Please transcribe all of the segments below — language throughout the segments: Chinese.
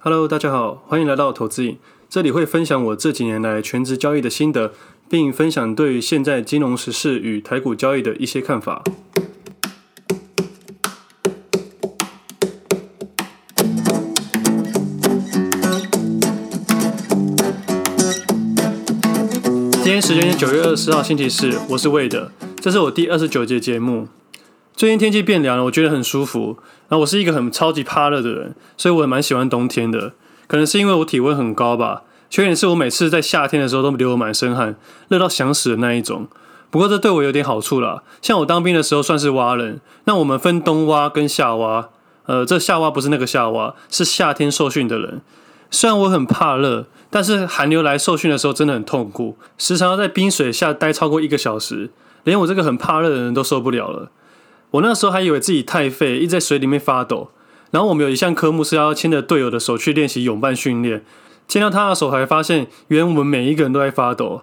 Hello，大家好，欢迎来到投资影。这里会分享我这几年来全职交易的心得，并分享对现在金融时事与台股交易的一些看法。今天时间是九月二十号星期四，我是 Wade，这是我第二十九节节目。最近天气变凉了，我觉得很舒服。然后我是一个很超级怕热的人，所以我也蛮喜欢冬天的。可能是因为我体温很高吧。缺点是我每次在夏天的时候都流满身汗，热到想死的那一种。不过这对我有点好处啦。像我当兵的时候算是蛙人，那我们分冬蛙跟夏蛙。呃，这夏蛙不是那个夏蛙，是夏天受训的人。虽然我很怕热，但是寒流来受训的时候真的很痛苦，时常要在冰水下待超过一个小时，连我这个很怕热的人都受不了了。我那时候还以为自己太废，一直在水里面发抖。然后我们有一项科目是要牵着队友的手去练习泳伴训练，牵到他的手，还发现原来我们每一个人都在发抖。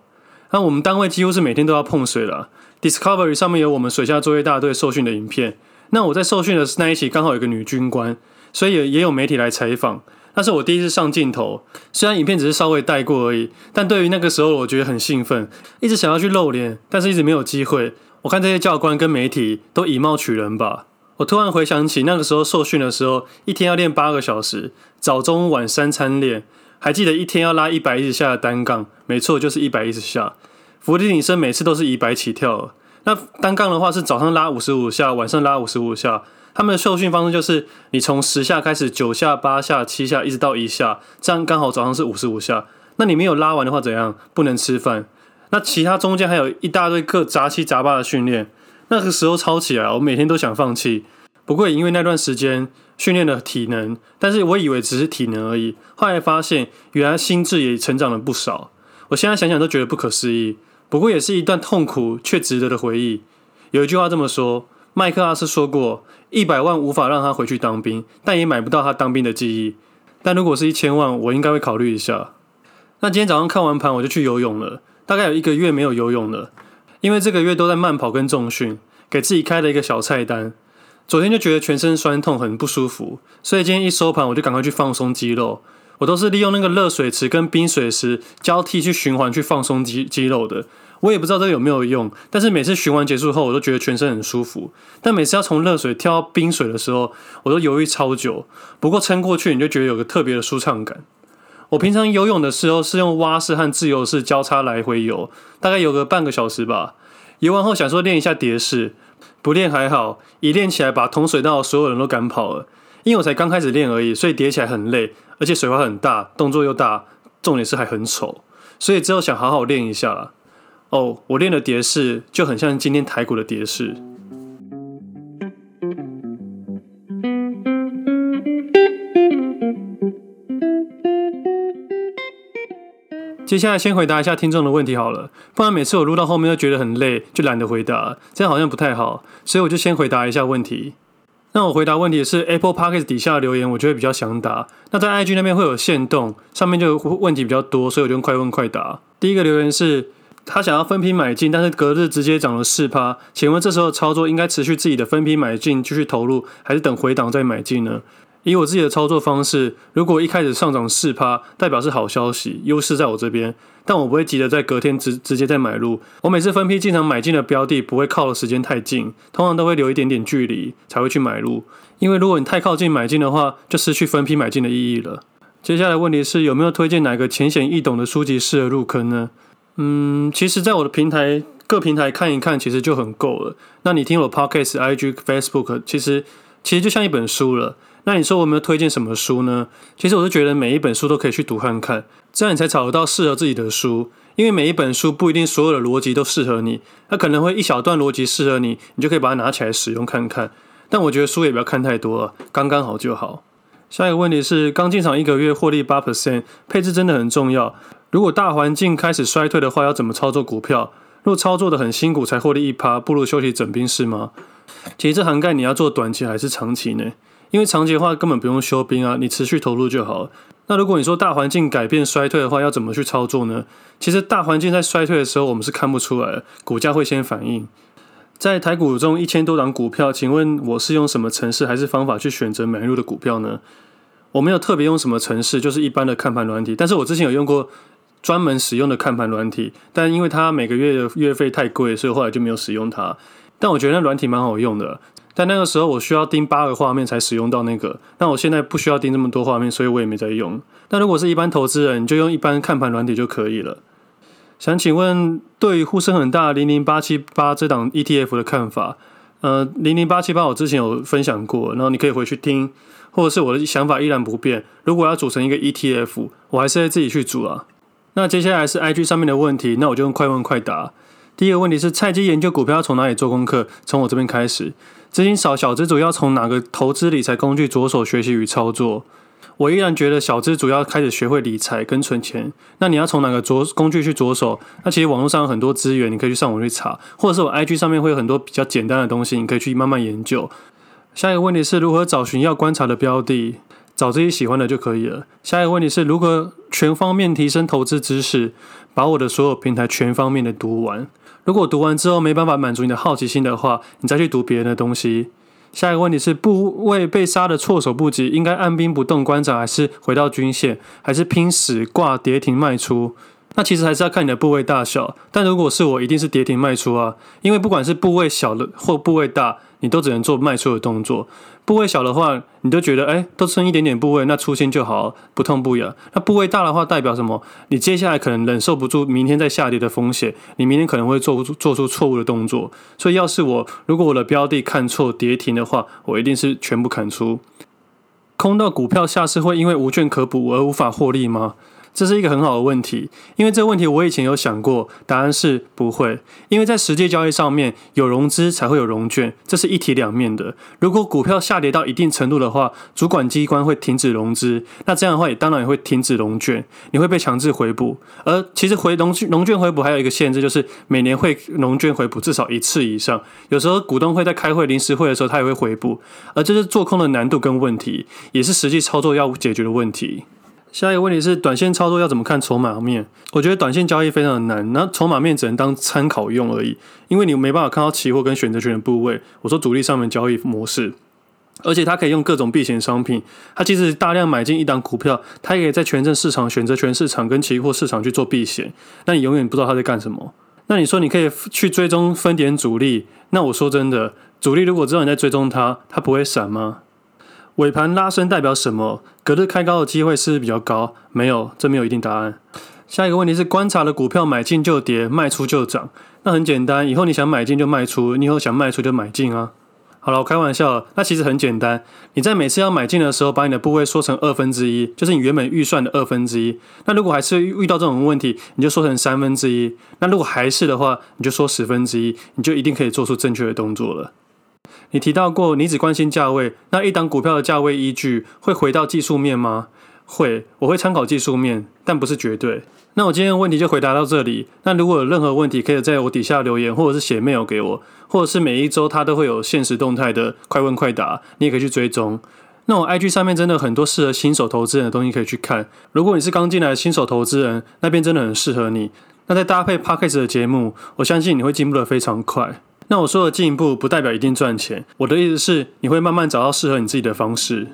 那我们单位几乎是每天都要碰水了。Discovery 上面有我们水下作业大队受训的影片。那我在受训的那一期刚好有个女军官，所以也也有媒体来采访。那是我第一次上镜头，虽然影片只是稍微带过而已，但对于那个时候我觉得很兴奋，一直想要去露脸，但是一直没有机会。我看这些教官跟媒体都以貌取人吧。我突然回想起那个时候受训的时候，一天要练八个小时，早中晚三餐练，还记得一天要拉一百一十下的单杠，没错，就是一百一十下。伏地挺身每次都是以百起跳。那单杠的话是早上拉五十五下，晚上拉五十五下。他们的受训方式就是你从十下开始，九下、八下、七下，一直到一下，这样刚好早上是五十五下。那你没有拉完的话怎样？不能吃饭。那其他中间还有一大堆各杂七杂八的训练，那个时候操起来，我每天都想放弃。不过也因为那段时间训练了体能，但是我以为只是体能而已，后来发现原来心智也成长了不少。我现在想想都觉得不可思议。不过也是一段痛苦却值得的回忆。有一句话这么说：麦克阿瑟说过，一百万无法让他回去当兵，但也买不到他当兵的记忆。但如果是一千万，我应该会考虑一下。那今天早上看完盘，我就去游泳了。大概有一个月没有游泳了，因为这个月都在慢跑跟重训，给自己开了一个小菜单。昨天就觉得全身酸痛，很不舒服，所以今天一收盘我就赶快去放松肌肉。我都是利用那个热水池跟冰水池交替去循环去放松肌肌肉的。我也不知道这有没有用，但是每次循环结束后，我都觉得全身很舒服。但每次要从热水跳到冰水的时候，我都犹豫超久。不过撑过去，你就觉得有个特别的舒畅感。我平常游泳的时候是用蛙式和自由式交叉来回游，大概游个半个小时吧。游完后想说练一下蝶式，不练还好，一练起来把同水道所有人都赶跑了。因为我才刚开始练而已，所以叠起来很累，而且水花很大，动作又大，重点是还很丑。所以之后想好好练一下啦。哦，我练的蝶式就很像今天台股的蝶式。接下来先回答一下听众的问题好了，不然每次我录到后面又觉得很累，就懒得回答，这样好像不太好，所以我就先回答一下问题。那我回答问题是 Apple Podcast 底下的留言，我就会比较想答。那在 IG 那边会有限动，上面就问题比较多，所以我就快问快答。第一个留言是，他想要分批买进，但是隔日直接涨了四趴，请问这时候操作应该持续自己的分批买进继续投入，还是等回档再买进呢？以我自己的操作方式，如果一开始上涨四趴，代表是好消息，优势在我这边，但我不会急着在隔天直直接再买入。我每次分批进场买进的标的，不会靠的时间太近，通常都会留一点点距离才会去买入。因为如果你太靠近买进的话，就失去分批买进的意义了。接下来问题是有没有推荐哪个浅显易懂的书籍适合入坑呢？嗯，其实在我的平台各平台看一看，其实就很够了。那你听我 Podcast、IG、Facebook，其实其实就像一本书了。那你说我有没有推荐什么书呢？其实我是觉得每一本书都可以去读看看，这样你才找得到适合自己的书。因为每一本书不一定所有的逻辑都适合你，它可能会一小段逻辑适合你，你就可以把它拿起来使用看看。但我觉得书也不要看太多了，刚刚好就好。下一个问题是，刚进场一个月获利八 percent，配置真的很重要。如果大环境开始衰退的话，要怎么操作股票？若操作的很辛苦才获利一趴，不如休息整兵是吗？其实这涵盖你要做短期还是长期呢？因为长期的话根本不用休兵啊，你持续投入就好。那如果你说大环境改变衰退的话，要怎么去操作呢？其实大环境在衰退的时候，我们是看不出来的，股价会先反应。在台股中一千多档股票，请问我是用什么程式还是方法去选择买入的股票呢？我没有特别用什么程式，就是一般的看盘软体。但是我之前有用过专门使用的看盘软体，但因为它每个月的月费太贵，所以后来就没有使用它。但我觉得那软体蛮好用的。但那个时候我需要盯八个画面才使用到那个，那我现在不需要盯这么多画面，所以我也没在用。但如果是一般投资人，你就用一般看盘软体就可以了。想请问，对于呼声很大零零八七八这档 ETF 的看法？呃，零零八七八我之前有分享过，然后你可以回去听，或者是我的想法依然不变。如果要组成一个 ETF，我还是会自己去组啊。那接下来是 IG 上面的问题，那我就用快问快答。第一个问题是，菜鸡研究股票要从哪里做功课？从我这边开始。资金少小资主要从哪个投资理财工具着手学习与操作？我依然觉得小资主要开始学会理财跟存钱。那你要从哪个着工具去着手？那其实网络上有很多资源，你可以去上网去查，或者是我 IG 上面会有很多比较简单的东西，你可以去慢慢研究。下一个问题是如何找寻要观察的标的？找自己喜欢的就可以了。下一个问题是如何全方面提升投资知识？把我的所有平台全方面的读完。如果读完之后没办法满足你的好奇心的话，你再去读别人的东西。下一个问题是部位被杀的措手不及，应该按兵不动观察，还是回到均线，还是拼死挂跌停卖出？那其实还是要看你的部位大小。但如果是我，一定是跌停卖出啊，因为不管是部位小的或部位大，你都只能做卖出的动作。部位小的话，你都觉得哎，都剩一点点部位，那出清就好，不痛不痒。那部位大的话，代表什么？你接下来可能忍受不住明天再下跌的风险，你明天可能会做做出错误的动作。所以，要是我如果我的标的看错跌停的话，我一定是全部砍出。空到股票下市会因为无券可补而无法获利吗？这是一个很好的问题，因为这个问题我以前有想过，答案是不会。因为在实际交易上面，有融资才会有融券，这是一体两面的。如果股票下跌到一定程度的话，主管机关会停止融资，那这样的话也当然也会停止融券，你会被强制回补。而其实回融融券回补还有一个限制，就是每年会融券回补至少一次以上。有时候股东会在开会临时会的时候，他也会回补。而这是做空的难度跟问题，也是实际操作要解决的问题。下一个问题是，短线操作要怎么看筹码面？我觉得短线交易非常的难，那筹码面只能当参考用而已，因为你没办法看到期货跟选择权的部位。我说主力上面交易模式，而且它可以用各种避险商品，它即使大量买进一档股票，它也可以在权证市场、选择权市场跟期货市场去做避险，那你永远不知道它在干什么。那你说你可以去追踪分点主力，那我说真的，主力如果知道你在追踪它，它不会闪吗？尾盘拉升代表什么？隔日开高的机会是不是比较高？没有，这没有一定答案。下一个问题是：观察的股票买进就跌，卖出就涨。那很简单，以后你想买进就卖出，你以后想卖出就买进啊。好了，我开玩笑，那其实很简单。你在每次要买进的时候，把你的部位缩成二分之一，就是你原本预算的二分之一。那如果还是遇到这种问题，你就缩成三分之一。那如果还是的话，你就缩十分之一，你就一定可以做出正确的动作了。你提到过，你只关心价位，那一档股票的价位依据会回到技术面吗？会，我会参考技术面，但不是绝对。那我今天的问题就回答到这里。那如果有任何问题，可以在我底下留言，或者是写 mail 给我，或者是每一周它都会有限时动态的快问快答，你也可以去追踪。那我 IG 上面真的很多适合新手投资人的东西可以去看。如果你是刚进来的新手投资人，那边真的很适合你。那再搭配 Podcast 的节目，我相信你会进步得非常快。那我说的进一步不代表一定赚钱，我的意思是你会慢慢找到适合你自己的方式。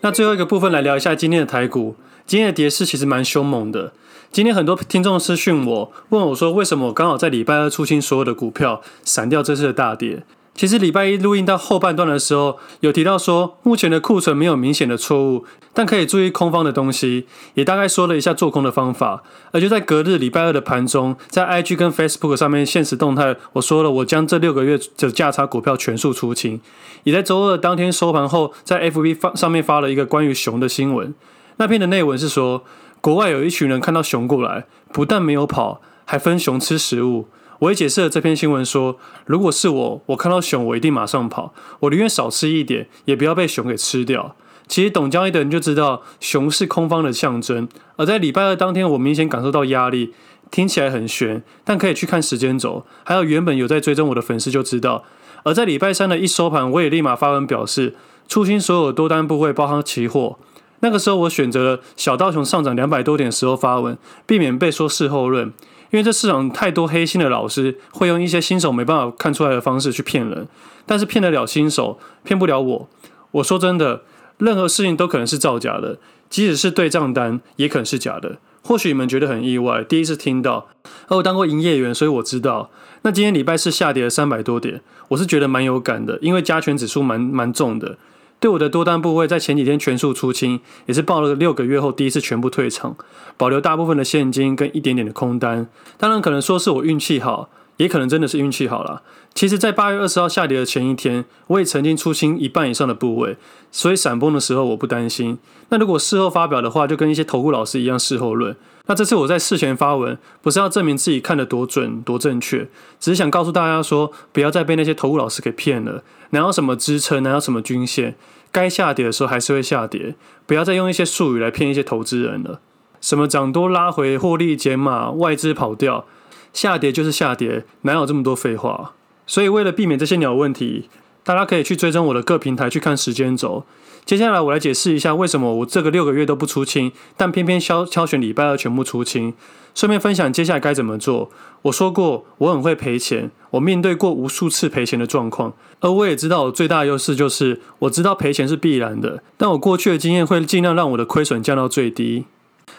那最后一个部分来聊一下今天的台股，今天的跌势其实蛮凶猛的。今天很多听众私讯我，问我说为什么我刚好在礼拜二出清所有的股票，闪掉这次的大跌。其实礼拜一录音到后半段的时候，有提到说目前的库存没有明显的错误，但可以注意空方的东西，也大概说了一下做空的方法。而就在隔日礼拜二的盘中，在 IG 跟 Facebook 上面限时动态，我说了我将这六个月的价差股票全数出清。也在周二当天收盘后，在 FB 发上面发了一个关于熊的新闻。那篇的内文是说，国外有一群人看到熊过来，不但没有跑，还分熊吃食物。我也解释了这篇新闻说，如果是我，我看到熊，我一定马上跑，我宁愿少吃一点，也不要被熊给吃掉。其实懂交易的人就知道，熊是空方的象征。而在礼拜二当天，我明显感受到压力，听起来很悬，但可以去看时间轴，还有原本有在追踪我的粉丝就知道。而在礼拜三的一收盘，我也立马发文表示，出清所有多单部位，包含期货。那个时候我选择了小道熊上涨两百多点时候发文，避免被说事后论。因为这市场太多黑心的老师会用一些新手没办法看出来的方式去骗人，但是骗得了新手，骗不了我。我说真的，任何事情都可能是造假的，即使是对账单也可能是假的。或许你们觉得很意外，第一次听到，而我当过营业员，所以我知道。那今天礼拜四下跌了三百多点，我是觉得蛮有感的，因为加权指数蛮蛮重的。对我的多单部位在前几天全数出清，也是报了六个月后第一次全部退场，保留大部分的现金跟一点点的空单。当然可能说是我运气好，也可能真的是运气好啦。其实，在八月二十号下跌的前一天，我也曾经出清一半以上的部位，所以闪崩的时候我不担心。那如果事后发表的话，就跟一些投顾老师一样事后论。那这次我在事前发文，不是要证明自己看得多准多正确，只是想告诉大家说，不要再被那些投顾老师给骗了。哪有什么支撑，哪有什么均线，该下跌的时候还是会下跌。不要再用一些术语来骗一些投资人了。什么涨多拉回，获利减码，外资跑掉，下跌就是下跌，哪有这么多废话？所以为了避免这些鸟问题，大家可以去追踪我的各平台去看时间轴。接下来我来解释一下为什么我这个六个月都不出清，但偏偏挑挑选礼拜二全部出清。顺便分享接下来该怎么做。我说过我很会赔钱，我面对过无数次赔钱的状况，而我也知道我最大的优势就是我知道赔钱是必然的，但我过去的经验会尽量让我的亏损降到最低。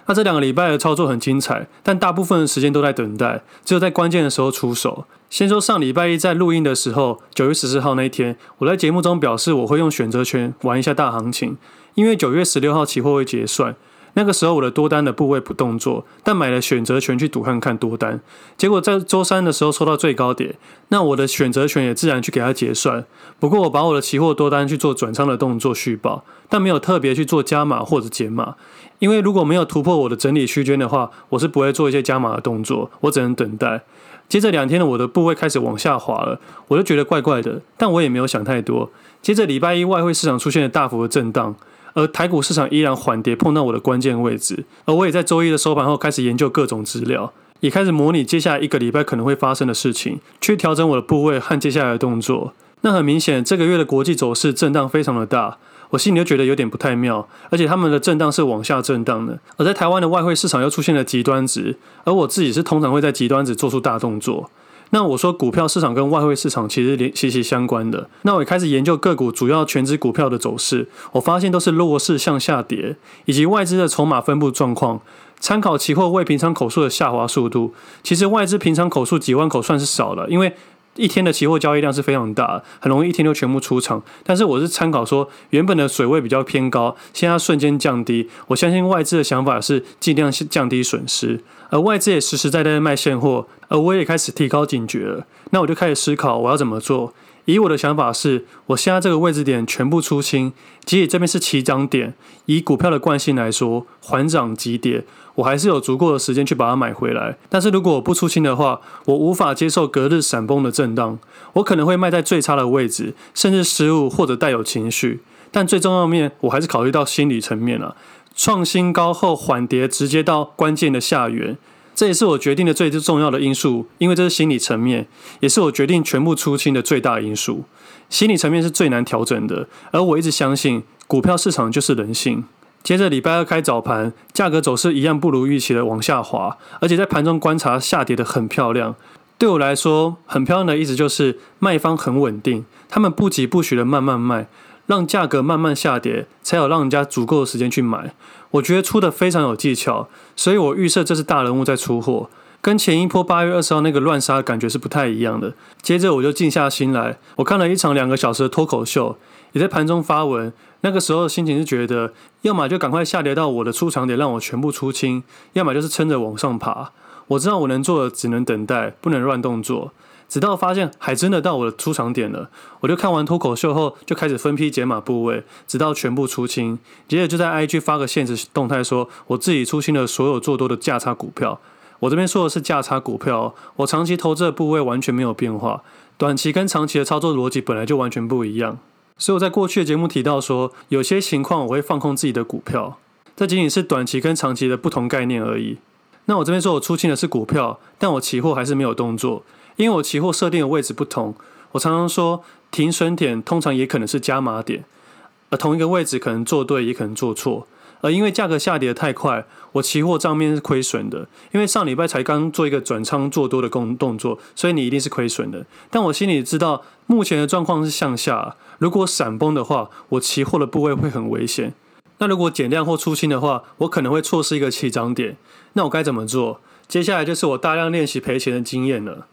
那这两个礼拜的操作很精彩，但大部分的时间都在等待，只有在关键的时候出手。先说上礼拜一在录音的时候，九月十四号那一天，我在节目中表示我会用选择权玩一下大行情，因为九月十六号期货会结算，那个时候我的多单的部位不动作，但买了选择权去赌看看多单，结果在周三的时候抽到最高点，那我的选择权也自然去给它结算。不过我把我的期货多单去做转仓的动作续抱，但没有特别去做加码或者减码，因为如果没有突破我的整理区间的话，我是不会做一些加码的动作，我只能等待。接着两天呢，我的部位开始往下滑了，我就觉得怪怪的，但我也没有想太多。接着礼拜一外汇市场出现了大幅的震荡，而台股市场依然缓跌，碰到我的关键位置。而我也在周一的收盘后开始研究各种资料，也开始模拟接下来一个礼拜可能会发生的事情，去调整我的部位和接下来的动作。那很明显，这个月的国际走势震荡非常的大。我心里就觉得有点不太妙，而且他们的震荡是往下震荡的，而在台湾的外汇市场又出现了极端值，而我自己是通常会在极端值做出大动作。那我说股票市场跟外汇市场其实连息息相关的，那我也开始研究个股主要全职股票的走势，我发现都是弱势向下跌，以及外资的筹码分布状况，参考期货未平仓口数的下滑速度，其实外资平仓口数几万口算是少了，因为。一天的期货交易量是非常大，很容易一天就全部出场。但是我是参考说，原本的水位比较偏高，现在瞬间降低。我相信外资的想法是尽量降低损失，而外资也实实在在卖现货，而我也开始提高警觉了。那我就开始思考我要怎么做。以我的想法是，我现在这个位置点全部出清，即使这边是起涨点，以股票的惯性来说，缓涨急跌，我还是有足够的时间去把它买回来。但是如果我不出清的话，我无法接受隔日闪崩的震荡，我可能会卖在最差的位置，甚至失误或者带有情绪。但最重要面，我还是考虑到心理层面了，创新高后缓跌，直接到关键的下缘。这也是我决定的最最重要的因素，因为这是心理层面，也是我决定全部出清的最大因素。心理层面是最难调整的，而我一直相信，股票市场就是人性。接着礼拜二开早盘，价格走势一样不如预期的往下滑，而且在盘中观察下跌的很漂亮。对我来说，很漂亮的意思就是卖方很稳定，他们不疾不徐的慢慢卖。让价格慢慢下跌，才有让人家足够的时间去买。我觉得出的非常有技巧，所以我预设这是大人物在出货，跟前一波八月二十号那个乱杀的感觉是不太一样的。接着我就静下心来，我看了一场两个小时的脱口秀，也在盘中发文。那个时候的心情是觉得，要么就赶快下跌到我的出场点，让我全部出清；要么就是撑着往上爬。我知道我能做的只能等待，不能乱动作。直到发现还真的到我的出场点了，我就看完脱口秀后就开始分批解码部位，直到全部出清。接着就在 IG 发个限时动态，说我自己出清了所有做多的价差股票。我这边说的是价差股票，我长期投资的部位完全没有变化，短期跟长期的操作逻辑本来就完全不一样。所以我在过去的节目提到说，有些情况我会放空自己的股票，这仅仅是短期跟长期的不同概念而已。那我这边说我出清的是股票，但我期货还是没有动作。因为我期货设定的位置不同，我常常说停损点通常也可能是加码点，而同一个位置可能做对，也可能做错。而因为价格下跌的太快，我期货账面是亏损的。因为上礼拜才刚做一个转仓做多的工动作，所以你一定是亏损的。但我心里知道，目前的状况是向下，如果闪崩的话，我期货的部位会很危险。那如果减量或出清的话，我可能会错失一个起涨点。那我该怎么做？接下来就是我大量练习赔钱的经验了。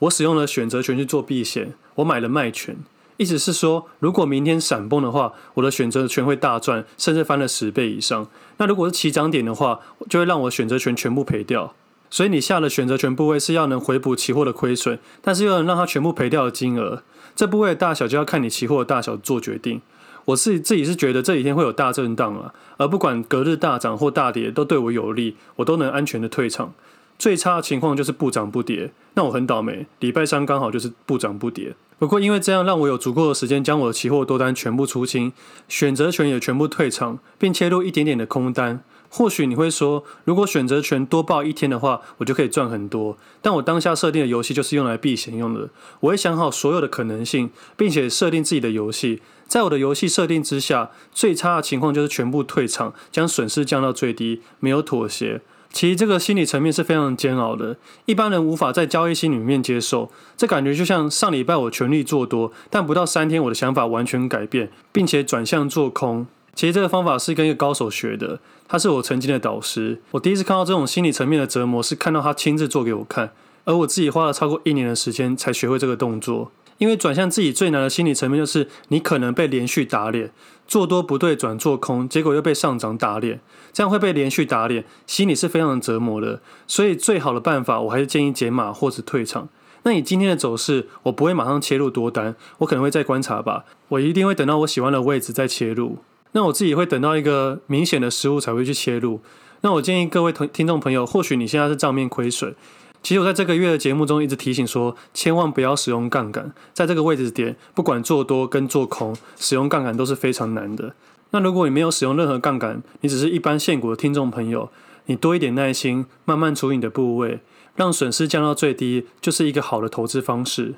我使用了选择权去做避险，我买了卖权。意思是说，如果明天闪崩的话，我的选择权会大赚，甚至翻了十倍以上。那如果是起涨点的话，就会让我选择权全部赔掉。所以你下的选择权部位是要能回补期货的亏损，但是又能让它全部赔掉的金额。这部位的大小就要看你期货的大小做决定。我自己自己是觉得这几天会有大震荡啊，而不管隔日大涨或大跌都对我有利，我都能安全的退场。最差的情况就是不涨不跌，那我很倒霉，礼拜三刚好就是不涨不跌。不过因为这样让我有足够的时间将我的期货多单全部出清，选择权也全部退场，并切入一点点的空单。或许你会说，如果选择权多报一天的话，我就可以赚很多。但我当下设定的游戏就是用来避险用的，我会想好所有的可能性，并且设定自己的游戏。在我的游戏设定之下，最差的情况就是全部退场，将损失降到最低，没有妥协。其实这个心理层面是非常煎熬的，一般人无法在交易心里面接受。这感觉就像上礼拜我全力做多，但不到三天我的想法完全改变，并且转向做空。其实这个方法是跟一个高手学的，他是我曾经的导师。我第一次看到这种心理层面的折磨，是看到他亲自做给我看，而我自己花了超过一年的时间才学会这个动作。因为转向自己最难的心理层面，就是你可能被连续打脸，做多不对转做空，结果又被上涨打脸，这样会被连续打脸，心里是非常的折磨的。所以最好的办法，我还是建议减码或者退场。那你今天的走势，我不会马上切入多单，我可能会再观察吧。我一定会等到我喜欢的位置再切入。那我自己会等到一个明显的失误才会去切入。那我建议各位同听众朋友，或许你现在是账面亏损。其实我在这个月的节目中一直提醒说，千万不要使用杠杆，在这个位置点，不管做多跟做空，使用杠杆都是非常难的。那如果你没有使用任何杠杆，你只是一般现股的听众朋友，你多一点耐心，慢慢处理你的部位，让损失降到最低，就是一个好的投资方式。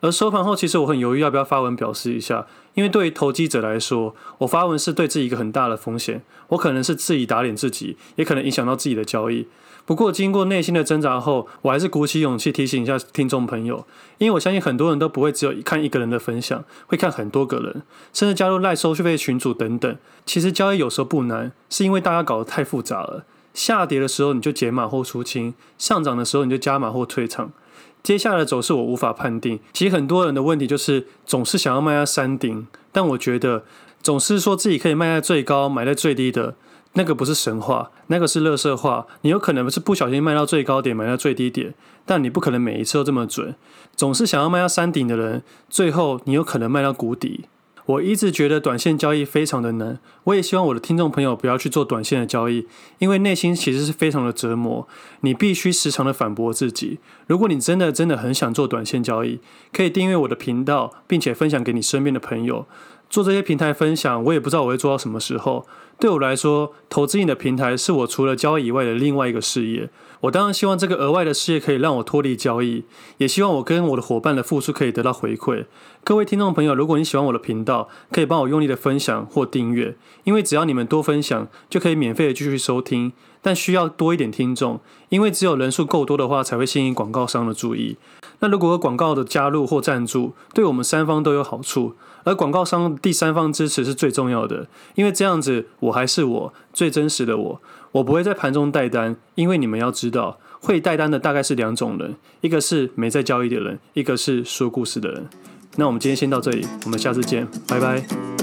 而收盘后，其实我很犹豫要不要发文表示一下，因为对于投机者来说，我发文是对自己一个很大的风险，我可能是自己打脸自己，也可能影响到自己的交易。不过，经过内心的挣扎后，我还是鼓起勇气提醒一下听众朋友，因为我相信很多人都不会只有看一个人的分享，会看很多个人，甚至加入赖收费群组等等。其实交易有时候不难，是因为大家搞得太复杂了。下跌的时候你就减码或出清，上涨的时候你就加码或退场。接下来的走势我无法判定。其实很多人的问题就是总是想要卖在山顶，但我觉得总是说自己可以卖在最高，买在最低的。那个不是神话，那个是乐色话。你有可能是不小心卖到最高点，买到最低点，但你不可能每一次都这么准。总是想要卖到山顶的人，最后你有可能卖到谷底。我一直觉得短线交易非常的难，我也希望我的听众朋友不要去做短线的交易，因为内心其实是非常的折磨。你必须时常的反驳自己。如果你真的真的很想做短线交易，可以订阅我的频道，并且分享给你身边的朋友。做这些平台分享，我也不知道我会做到什么时候。对我来说，投资你的平台是我除了交易以外的另外一个事业。我当然希望这个额外的事业可以让我脱离交易，也希望我跟我的伙伴的付出可以得到回馈。各位听众朋友，如果你喜欢我的频道，可以帮我用力的分享或订阅，因为只要你们多分享，就可以免费的继续收听。但需要多一点听众，因为只有人数够多的话，才会吸引广告商的注意。那如果有广告的加入或赞助，对我们三方都有好处。而广告商第三方支持是最重要的，因为这样子我还是我最真实的我，我不会在盘中带单。因为你们要知道，会带单的大概是两种人，一个是没在交易的人，一个是说故事的人。那我们今天先到这里，我们下次见，拜拜。